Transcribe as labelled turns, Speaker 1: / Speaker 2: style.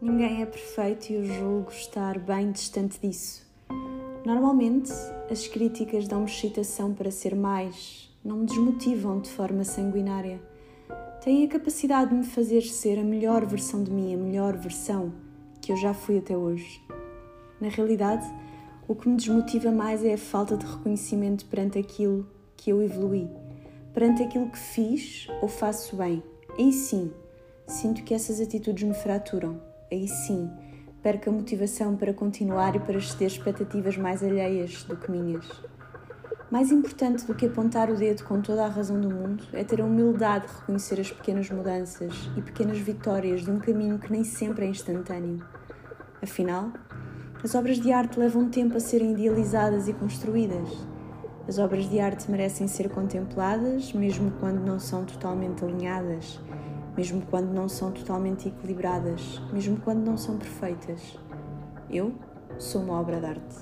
Speaker 1: ninguém é perfeito e eu julgo estar bem distante disso. Normalmente, as críticas dão-me excitação para ser mais, não me desmotivam de forma sanguinária. Têm a capacidade de me fazer ser a melhor versão de mim, a melhor versão que eu já fui até hoje. Na realidade, o que me desmotiva mais é a falta de reconhecimento perante aquilo que eu evolui, perante aquilo que fiz ou faço bem. Aí sim, sinto que essas atitudes me fraturam. Aí sim, perco a motivação para continuar e para exceder expectativas mais alheias do que minhas. Mais importante do que apontar o dedo com toda a razão do mundo é ter a humildade de reconhecer as pequenas mudanças e pequenas vitórias de um caminho que nem sempre é instantâneo. Afinal, as obras de arte levam tempo a serem idealizadas e construídas. As obras de arte merecem ser contempladas, mesmo quando não são totalmente alinhadas, mesmo quando não são totalmente equilibradas, mesmo quando não são perfeitas. Eu sou uma obra de arte.